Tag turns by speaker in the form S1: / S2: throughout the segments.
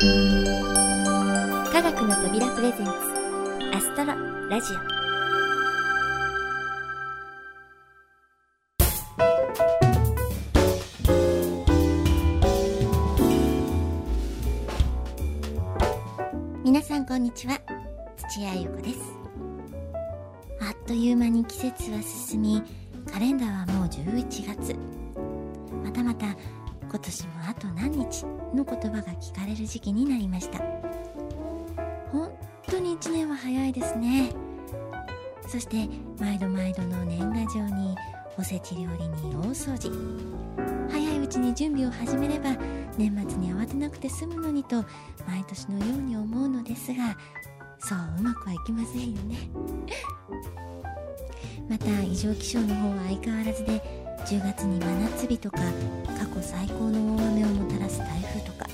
S1: 科学の扉プレゼンツアストロラジオ。皆さんこんにちは。土屋ゆ子です。あっという間に季節は進みカレンダーはもう11月。またまた今年もあと何日の言葉が聞かれる時期になりました。本当に1年は早いですね。そして毎度毎度の年賀状におせち料理に大掃除。早いうちに準備を始めれば年末に慌てなくて済むのにと毎年のように思うのですがそううまくはいきませんよね。また異常気象の方は相変わらずで10月に真夏日とか去最高の大雨をもたらす台風とか。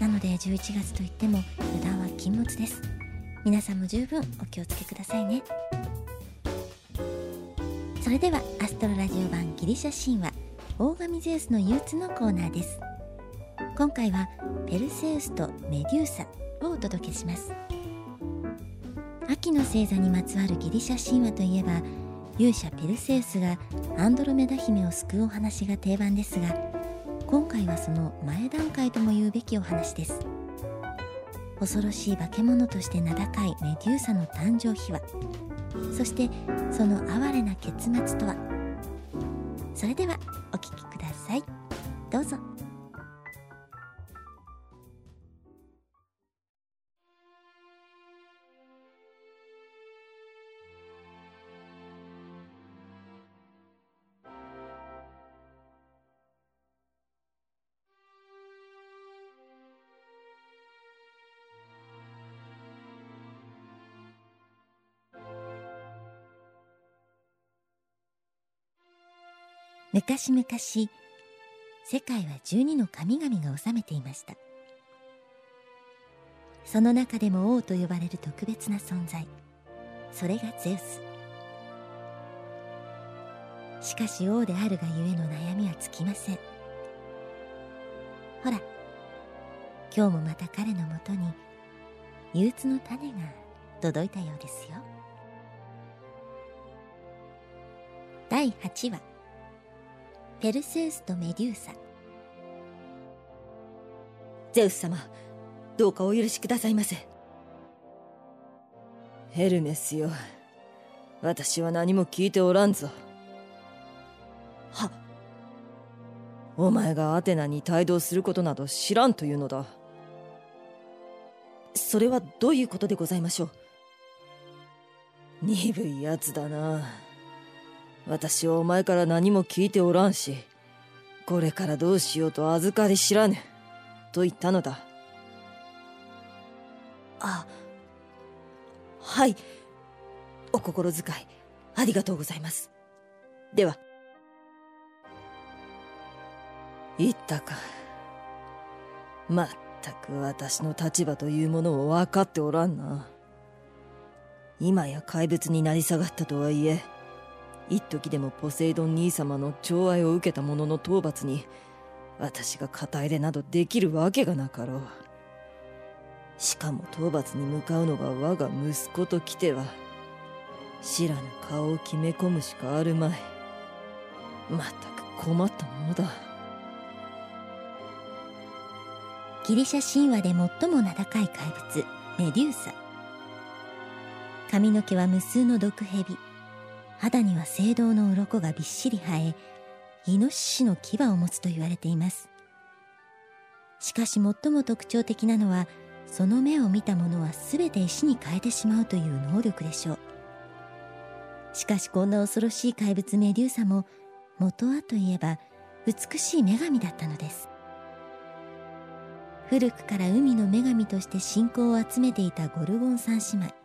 S1: なので11月といっても油断は禁物です。皆さんも十分お気をつけくださいね。それではアストロラジオ版ギリシャ神話大神ゼウスの憂鬱のコーナーです。今回はペルセウスとメデューサをお届けします。秋の星座にまつわるギリシャ神話といえば勇者ペルセウスがアンドロメダ姫を救うお話が定番ですが今回はその前段階とも言うべきお話です。恐ろしい化け物として名高いメデューサの誕生秘話。そしてその哀れな結末とは。それではお聴きください。どうぞ。昔々世界は12の神々が治めていました。その中でも王と呼ばれる特別な存在。それがゼウス。しかし王であるがゆえの悩みは尽きません。ほら今日もまた彼のもとに憂鬱の種が届いたようですよ。第8話。ペルセウスとメデューサ。
S2: ゼウス様どうかお許しくださいませ。
S3: ヘルメスよ。私は何も聞いておらんぞ。
S2: は。
S3: お前がアテナに帯同することなど知らんというのだ。
S2: それはどういうことでございましょう？
S3: 鈍いやつだな私はお前から何も聞いておらんしこれからどうしようと預かり知らぬと言ったのだ。
S2: あはい。お心遣いありがとうございます。では。
S3: 言ったか。まったく私の立場というものを分かっておらんな。今や怪物になり下がったとはいえ一時でもポセイドン兄様の寵愛を受けた者の討伐に私が肩入れなどできるわけがなかろう。しかも討伐に向かうのが我が息子と来ては知らぬ顔を決め込むしかあるまい。まったく困ったものだ。
S1: ギリシャ神話で最も名高い怪物メデューサ。髪の毛は無数の毒蛇。肌には青銅の鱗がびっしり生えイノシシの牙を持つと言われています。しかし最も特徴的なのはその目を見たものは全て石に変えてしまうという能力でしょう。しかしこんな恐ろしい怪物メデューサも元はといえば美しい女神だったのです。古くから海の女神として信仰を集めていたゴルゴン三姉妹。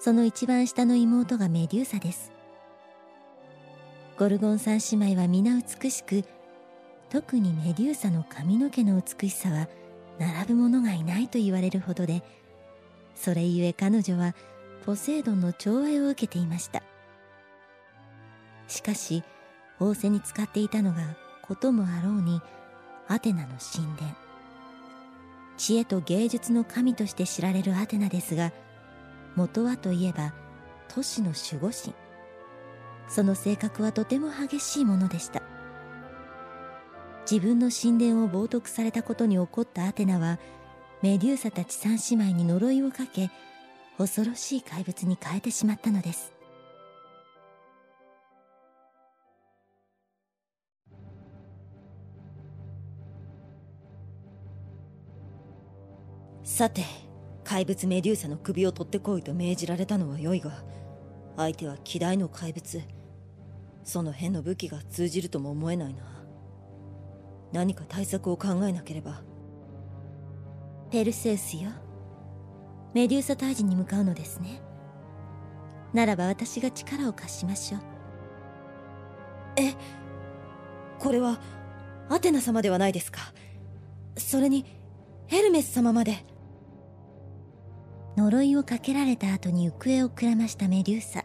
S1: その一番下の妹がメデューサです。ゴルゴン三姉妹は皆美しく特にメデューサの髪の毛の美しさは並ぶ者がいないと言われるほどでそれゆえ彼女はポセイドンの寵愛を受けていました。しかし仰せに使っていたのがこともあろうにアテナの神殿。知恵と芸術の神として知られるアテナですが元はといえば都市の守護神。その性格はとても激しいものでした。自分の神殿を冒涜されたことに怒ったアテナはメデューサたち三姉妹に呪いをかけ恐ろしい怪物に変えてしまったのです。
S3: さて怪物メデューサの首を取ってこいと命じられたのは良いが相手は希代の怪物。その辺の武器が通じるとも思えないな。何か対策を考えなければ。
S1: ペルセウスよ。メデューサ退治に向かうのですね。ならば私が力を貸しましょう。
S2: えこれはアテナ様ではないですか。それにヘルメス様まで
S1: 呪いをかけられた後に行方をくらましたメデューサ。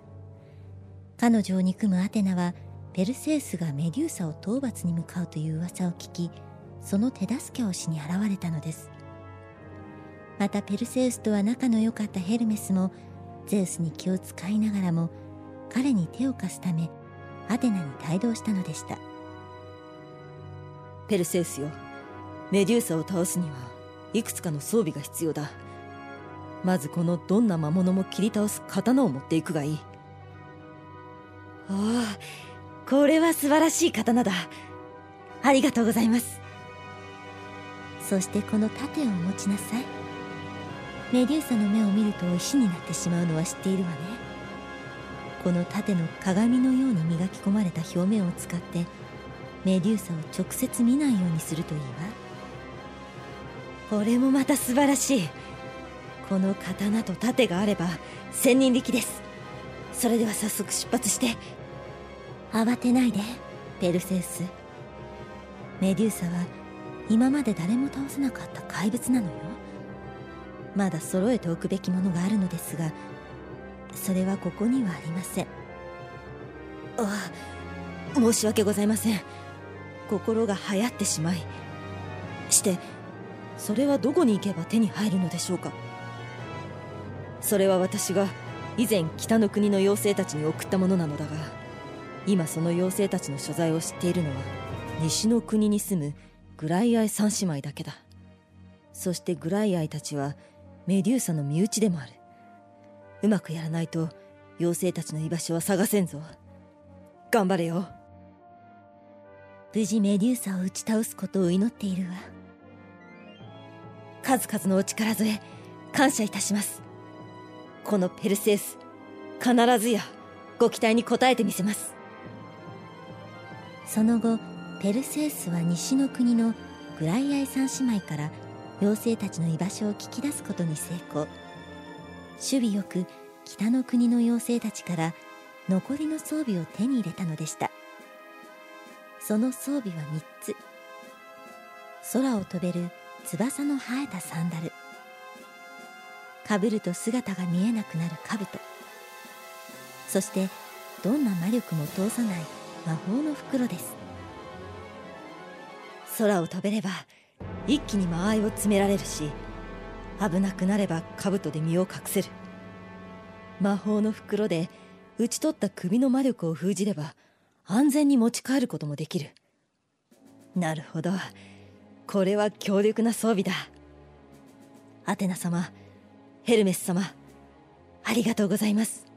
S1: 彼女を憎むアテナはペルセウスがメデューサを討伐に向かうという噂を聞きその手助けをしに現れたのです。またペルセウスとは仲の良かったヘルメスもゼウスに気を使いながらも彼に手を貸すためアテナに帯同したのでした。
S3: ペルセウスよ。メデューサを倒すにはいくつかの装備が必要だ。まずこのどんな魔物も切り倒す刀を持っていくがいい。
S2: おおこれは素晴らしい刀だ。ありがとうございます。
S1: そしてこの盾を持ちなさい。メデューサの目を見ると石になってしまうのは知っているわね。この盾の鏡のように磨き込まれた表面を使ってメデューサを直接見ないようにするといいわ。
S2: これもまた素晴らしい。この刀と盾があれば千人力です。それでは早速出発して。
S1: 慌てないでペルセウス。メデューサは今まで誰も倒せなかった怪物なのよ。まだ揃えておくべきものがあるのですがそれはここにはありません。
S2: ああ申し訳ございません。心が流行ってしまい。してそれはどこに行けば手に入るのでしょうか？それは私が以前北の国の妖精たちに送ったものなのだが今その妖精たちの所在を知っているのは西の国に住むグライアイ三姉妹だけだ。そしてグライアイたちはメデューサの身内でもある。うまくやらないと妖精たちの居場所は探せんぞ。頑張れよ。
S1: 無事メデューサを打ち倒すことを祈っているわ。
S2: 数々のお力添え感謝いたしますこのペルセウス必ずやご期待に応えてみせます。
S1: その後ペルセウスは西の国のグライアイ三姉妹から妖精たちの居場所を聞き出すことに成功。守備よく北の国の妖精たちから残りの装備を手に入れたのでした。その装備は3つ。空を飛べる翼の生えたサンダル。かぶると姿が見えなくなる兜。そしてどんな魔力も通さない魔法の袋です。
S2: 空を飛べれば一気に間合いを詰められるし危なくなれば兜で身を隠せる。魔法の袋で打ち取った首の魔力を封じれば安全に持ち帰ることもできる。なるほど。これは強力な装備だ。アテナ様ヘルメス様ありがとうございます。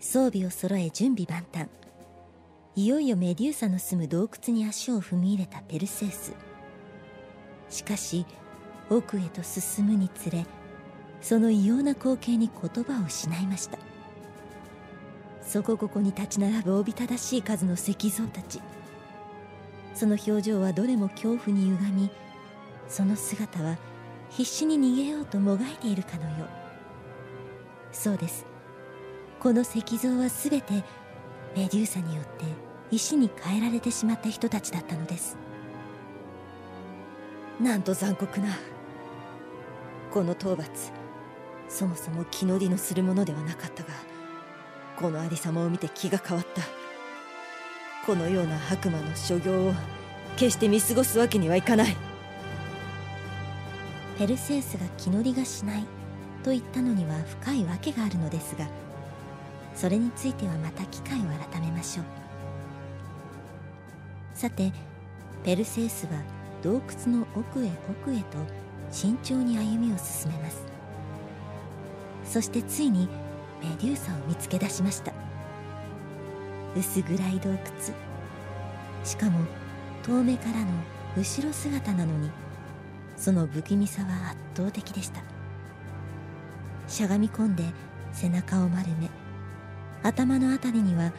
S1: 装備を揃え準備万端。いよいよメデューサの住む洞窟に足を踏み入れたペルセウス。しかし奥へと進むにつれその異様な光景に言葉を失いました。そこここに立ち並ぶおびただしい数の石像たち。その表情はどれも恐怖に歪みその姿は必死に逃げようともがいているかのよう。そうです。この石像は全てメデューサによって石に変えられてしまった人たちだったのです。
S2: なんと残酷なこの討伐。そもそも気乗りのするものではなかったがこのありさまを見て気が変わった。このような悪魔の所業を決して見過ごすわけにはいかない。
S1: ペルセウスが気乗りがしない。と言ったのには深い訳があるのですがそれについてはまた機会を改めましょう。さてペルセウスは洞窟の奥へ奥へと慎重に歩みを進めます。そしてついにメデューサを見つけ出しました。薄暗い洞窟。しかも遠目からの後ろ姿なのにその不気味さは圧倒的でした。しゃがみ込んで背中を丸め頭の辺りには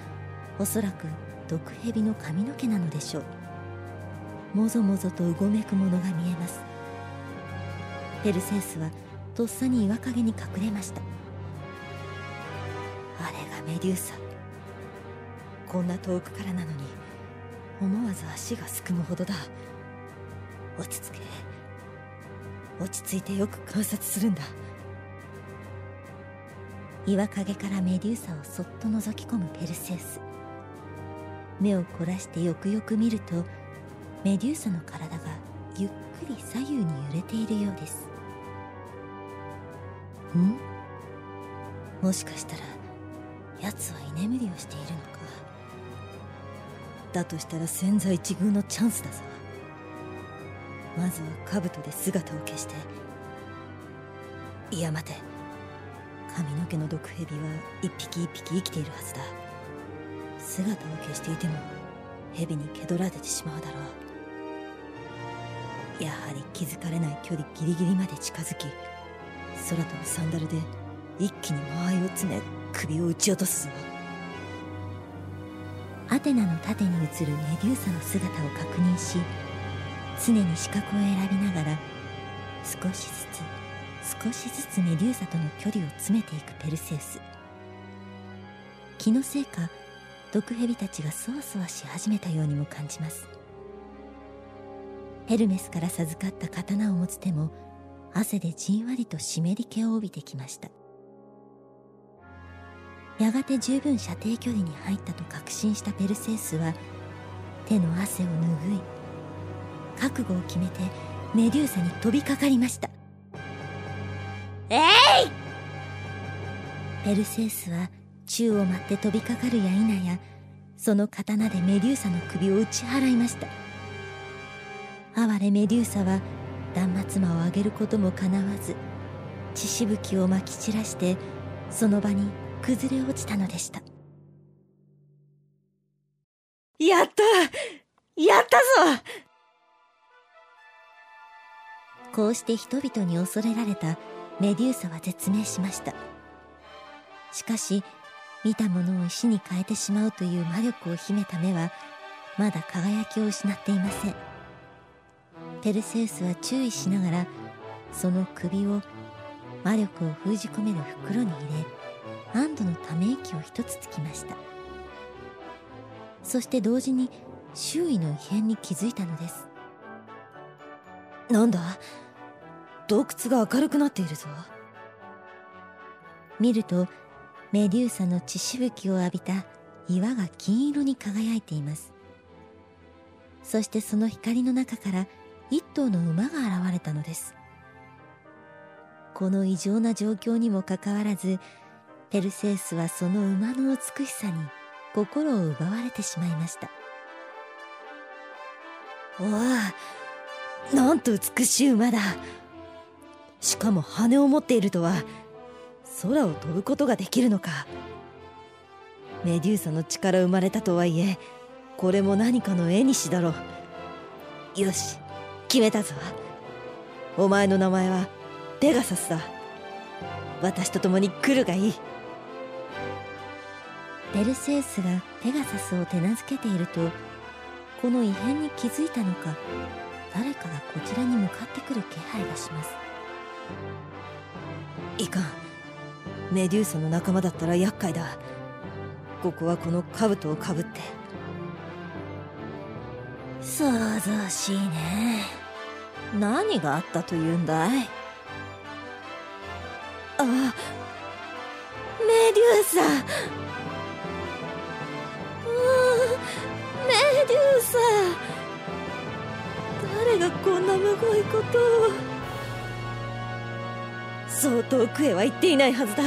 S1: おそらく毒蛇の髪の毛なのでしょう。もぞもぞとうごめくものが見えます。ペルセウスはとっさに岩陰に隠れました。あれがメデューサ。こんな遠くからなのに思わず足がすくむほどだ。落ち着け。落ち着いてよく観察するんだ。岩陰からメデューサをそっと覗き込むペルセウス。目を凝らしてよくよく見るとメデューサの体がゆっくり左右に揺れているようです。ん？もしかしたら奴は居眠りをしているのか。
S2: だとしたら千載一遇のチャンスだぞ。まずは兜で姿を消して。いや待て。髪の毛の毒蛇は一匹一匹生きているはずだ。姿を消していても蛇に蹴取られてしまうだろう。やはり気づかれない距離ギリギリまで近づき空飛ぶサンダルで一気に間合いを詰め首を撃ち落とすぞ。
S1: アテナの盾に映るメデューサの姿を確認し常に視覚を選びながら少しずつ少しずつメデューサとの距離を詰めていくペルセウス。気のせいか毒蛇たちがそわそわし始めたようにも感じます。ヘルメスから授かった刀を持つ手も汗でじんわりと湿り気を帯びてきました。やがて十分射程距離に入ったと確信したペルセウスは手の汗を拭い覚悟を決めてメデューサに飛びかかりました。えい！ペルセウスは宙を舞って飛びかかるや否やその刀でメデューサの首を打ち払いました。哀れメデューサは断末魔を上げることもかなわず血しぶきをまき散らしてその場に崩れ落ちたのでした。
S2: やった！やったぞ
S1: こうして人々に恐れられたメデューサは絶命しました。しかし見たものを石に変えてしまうという魔力を秘めた目はまだ輝きを失っていません。ペルセウスは注意しながらその首を魔力を封じ込める袋に入れ安堵のため息を一つつきました。そして同時に周囲の異変に気づいたのです。
S2: なんだ？洞窟が明るくなっているぞ。
S1: 見るとメデューサの血しぶきを浴びた岩が金色に輝いています。そしてその光の中から一頭の馬が現れたのです。この異常な状況にもかかわらずペルセウスはその馬の美しさに心を奪われてしまいました。
S2: おおなんと美しい馬だ。しかも羽を持っているとは空を飛ぶことができるのか。メデューサの血から生まれたとはいえこれも何かの絵にしだろう。よし決めたぞ。お前の名前はペガサスだ。私と共に来るがいい。
S1: ペルセウスがペガサスを手なずけているとこの異変に気づいたのか。誰かがこちらに向かってくる気配がします。
S2: いかん。メデューサの仲間だったら厄介だ。ここはこの兜をかぶって。
S1: 想像しいね。何があったというんだい？
S2: あメデューサ。メデューサ誰がこんなむごいことを。そう遠くへは行っていないはずだ。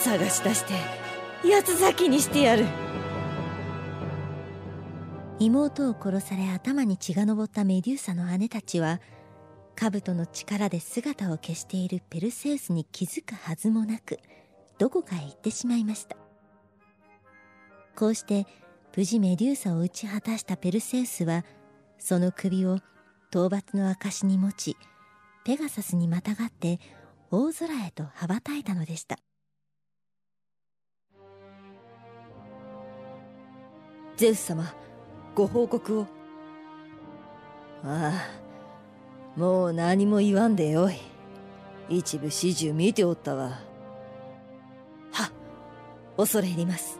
S2: 探し出して八つ咲きにしてやる。
S1: 妹を殺され頭に血が上ったメデューサの姉たちは兜の力で姿を消しているペルセウスに気づくはずもなくどこかへ行ってしまいました。こうして無事メデューサを打ち果たしたペルセウスはその首を討伐の証に持ちペガサスにまたがって大空へと羽ばたいたのでした。
S2: ゼウス様ご報告を。
S3: ああもう何も言わんでよい。一部始終見ておったわ。
S2: は恐れ入ります。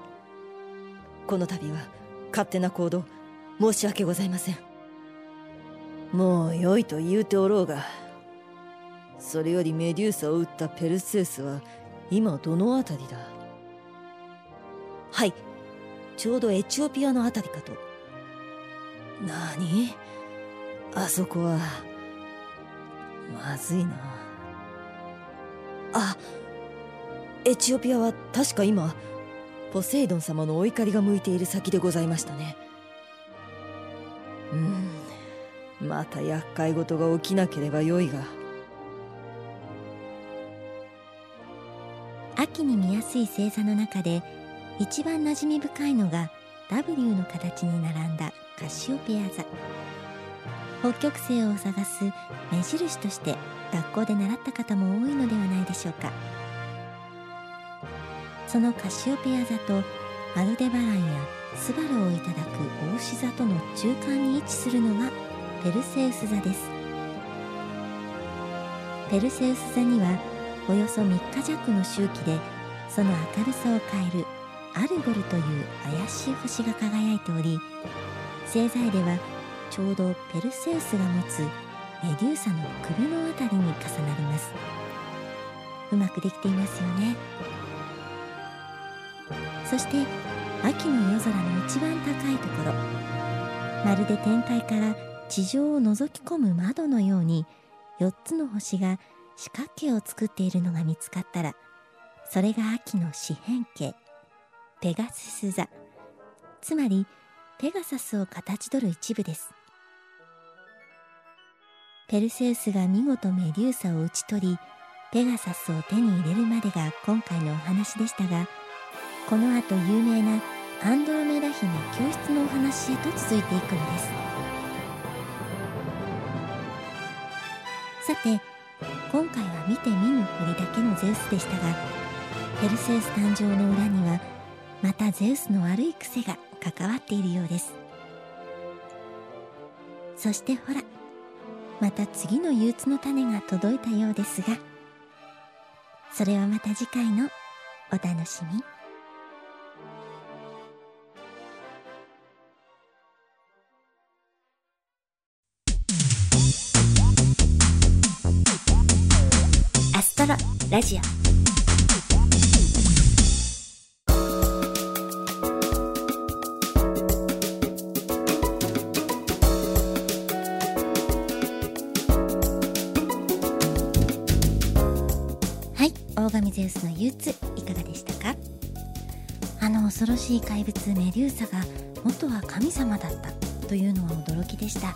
S2: この度は勝手な行動申し訳ございません。
S3: もう良いと言うておろうがそれよりメデューサを撃ったペルセウスは今どの辺りだ？
S2: はい。ちょうどエチオピアの辺りかと。
S3: 何？あそこは。まずいな。
S2: あエチオピアは確か今ポセイドン様のお怒りが向いている先でございましたね
S3: また厄介事が起きなければよいが。
S1: 秋に見やすい星座の中で一番馴染み深いのが W の形に並んだカシオペア座。北極星を探す目印として学校で習った方も多いのではないでしょうか。そのカシオペア座とアルデバランやスバルをいただく大志座との中間に位置するのがペルセウス座です。ペルセウス座にはおよそ3日弱の周期でその明るさを変えるアルゴルという怪しい星が輝いており星座ではちょうどペルセウスが持つメデューサの首のあたりに重なります。うまくできていますよね。そして秋の夜空の一番高いところ。まるで天界から地上を覗き込む窓のように4つの星が四角形を作っているのが見つかったらそれが秋の四辺形ペガスス座。つまりペガサスを形取る一部です。ペルセウスが見事メデューサを討ち取りペガサスを手に入れるまでが今回のお話でしたがこの後有名なアンドロメダ姫救出のお話へと続いていくのです。さて今回は見て見ぬふりだけのゼウスでしたがペルセウス誕生の裏にはまたゼウスの悪い癖が関わっているようです。そしてほらまた次の憂鬱の種が届いたようですがそれはまた次回のお楽しみ。ラジオ。はい大神ゼウスの憂鬱いかがでしたか？あの恐ろしい怪物メデューサが元は神様だったというのは驚きでした。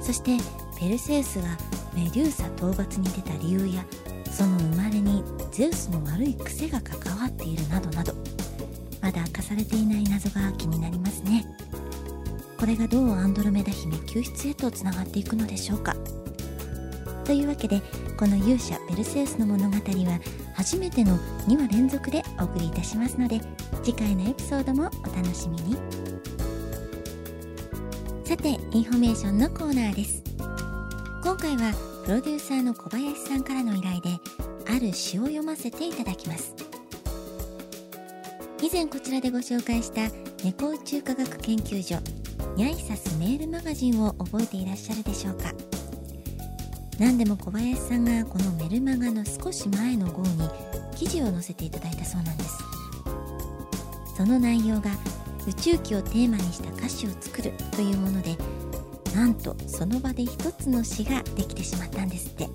S1: そしてペルセウスがメデューサ討伐に出た理由やその生まれにゼウスの悪い癖が関わっているなどなどまだ明かされていない謎が気になりますね。これがどうアンドロメダ姫救出へとつながっていくのでしょうか。というわけでこの勇者ペルセウスの物語は初めての2話連続でお送りいたしますので次回のエピソードもお楽しみに。さてインフォメーションのコーナーです。今回はプロデューサーの小林さんからの依頼である詩を読ませていただきます。以前こちらでご紹介した猫宇宙科学研究所ニャイサスメールマガジンを覚えていらっしゃるでしょうか。何でも小林さんがこのメルマガの少し前の号に記事を載せていただいたそうなんです。その内容が宇宙機をテーマにした歌詞を作るというものでなんとその場で一つの詩ができてしまったんですって。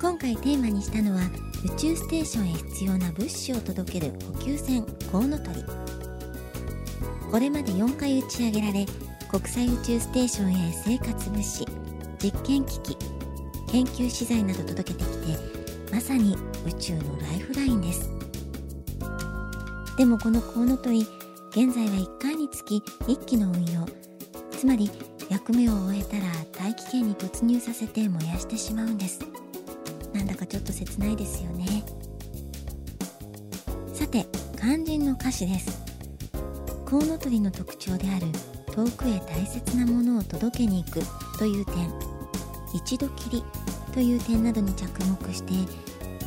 S1: 今回テーマにしたのは宇宙ステーションへ必要な物資を届ける補給船コウノトリ。これまで4回打ち上げられ国際宇宙ステーションへ生活物資実験機器研究資材など届けてきてまさに宇宙のライフラインです。でもこのコウノトリ現在は1回につき1機の運用。つまり役目を終えたら大気圏に突入させて燃やしてしまうんです。なんだかちょっと切ないですよね。さて肝心の歌詞です。コウノトリの特徴である遠くへ大切なものを届けに行くという点。一度きりという点などに着目して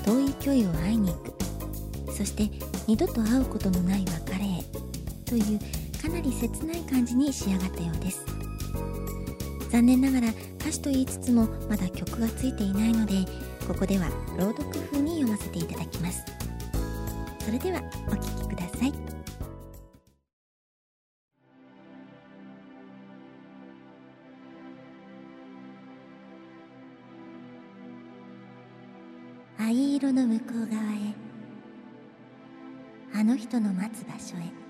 S1: 遠い距離を会いに行く。そして二度と会うことのない別れへというかなり切ない感じに仕上がったようです。残念ながら歌詞と言いつつもまだ曲がついていないのでここでは朗読風に読ませていただきます。それではお聴きください。藍色の向こう側へあの人の待つ場所へ。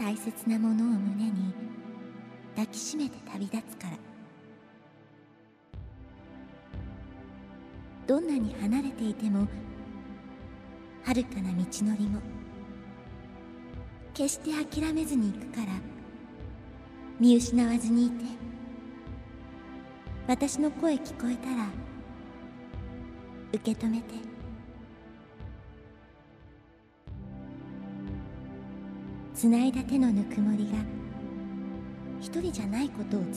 S1: 大切なものを胸に抱きしめて旅立つから。どんなに離れていても遥かな道のりも決して諦めずに行くから見失わずにいて私の声聞こえたら受け止めて。つないだ手のぬくもりが一人じゃないことを伝え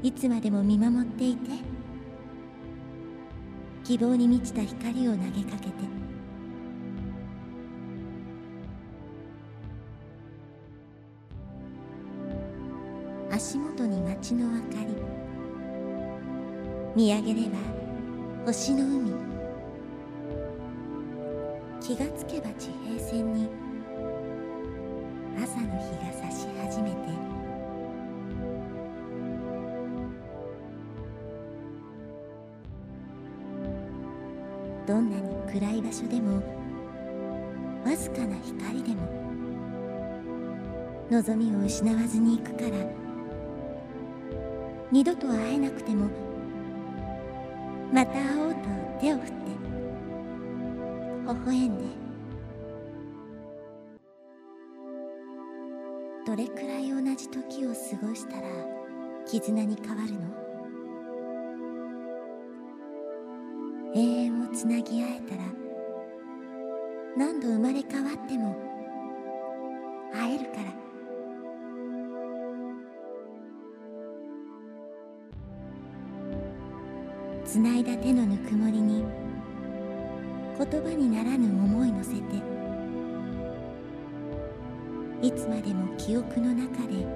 S1: る。いつまでも見守っていて希望に満ちた光を投げかけて。足元に街の明かり。見上げれば星の海。気がつけば地平線に朝の日が差し始めてどんなに暗い場所でもわずかな光でも望みを失わずに行くから二度と会えなくてもまた会おう微笑んで。どれくらい同じ時を過ごしたら絆に変わるの？永遠をつなぎ合えたら何度生まれ変わっても会えるから。つないだ手のぬくもりに言葉にならぬ思い乗せていつまでも記憶の中で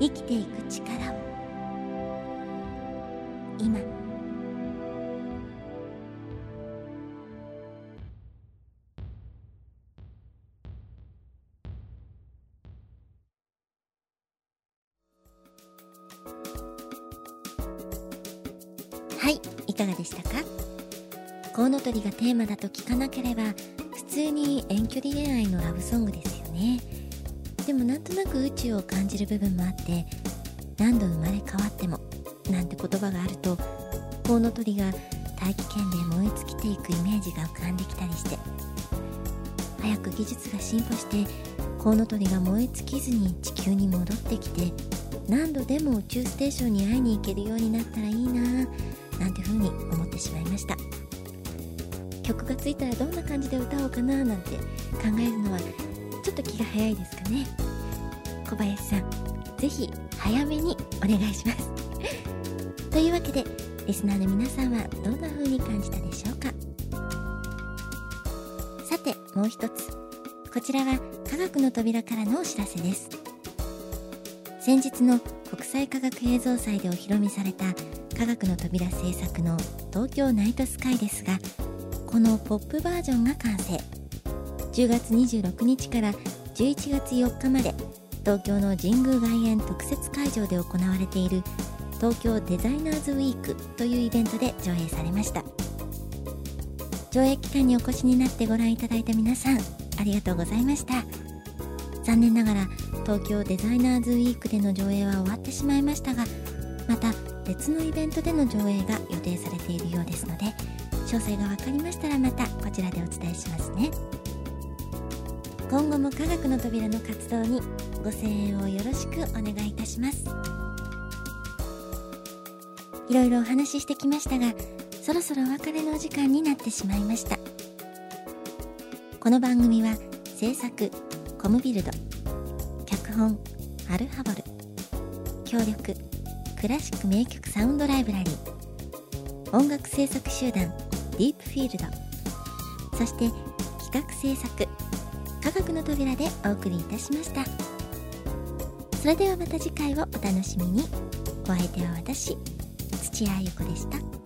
S1: 生きていく力を今テーマだと聞かなければ普通に遠距離恋愛のラブソングですよね。でもなんとなく宇宙を感じる部分もあって何度生まれ変わってもなんて言葉があるとコウノトリが大気圏で燃え尽きていくイメージが浮かんできたりして早く技術が進歩してコウノトリが燃え尽きずに地球に戻ってきて何度でも宇宙ステーションに会いに行けるようになったらいいななんて風に思ってしまいました。曲がついたらどんな感じで歌おうかななんて考えるのはちょっと気が早いですかね。小林さんぜひ早めにお願いします。というわけでリスナーの皆さんはどんな風に感じたでしょうか。さてもう一つ。こちらは科学の扉からのお知らせです。先日の国際科学映像祭でお披露目された科学の扉制作の東京ナイトスカイですがこのポップバージョンが完成。10月26日から11月4日まで東京の神宮外苑特設会場で行われている東京デザイナーズウィークというイベントで上映されました。上映期間にお越しになってご覧いただいた皆さんありがとうございました。残念ながら東京デザイナーズウィークでの上映は終わってしまいましたがまた別のイベントでの上映が予定されているようですので詳細が分かりましたらまたこちらでお伝えしますね。今後も科学の扉の活動にご声援をよろしくお願いいたします。いろいろお話ししてきましたがそろそろお別れのお時間になってしまいました。この番組は制作コムビルド脚本アルハボル協力クラシック名曲サウンドライブラリー音楽制作集団ディープフィールドそして企画制作科学の扉でお送りいたしました。それではまた次回をお楽しみに。お相手は私土屋ゆ子でした。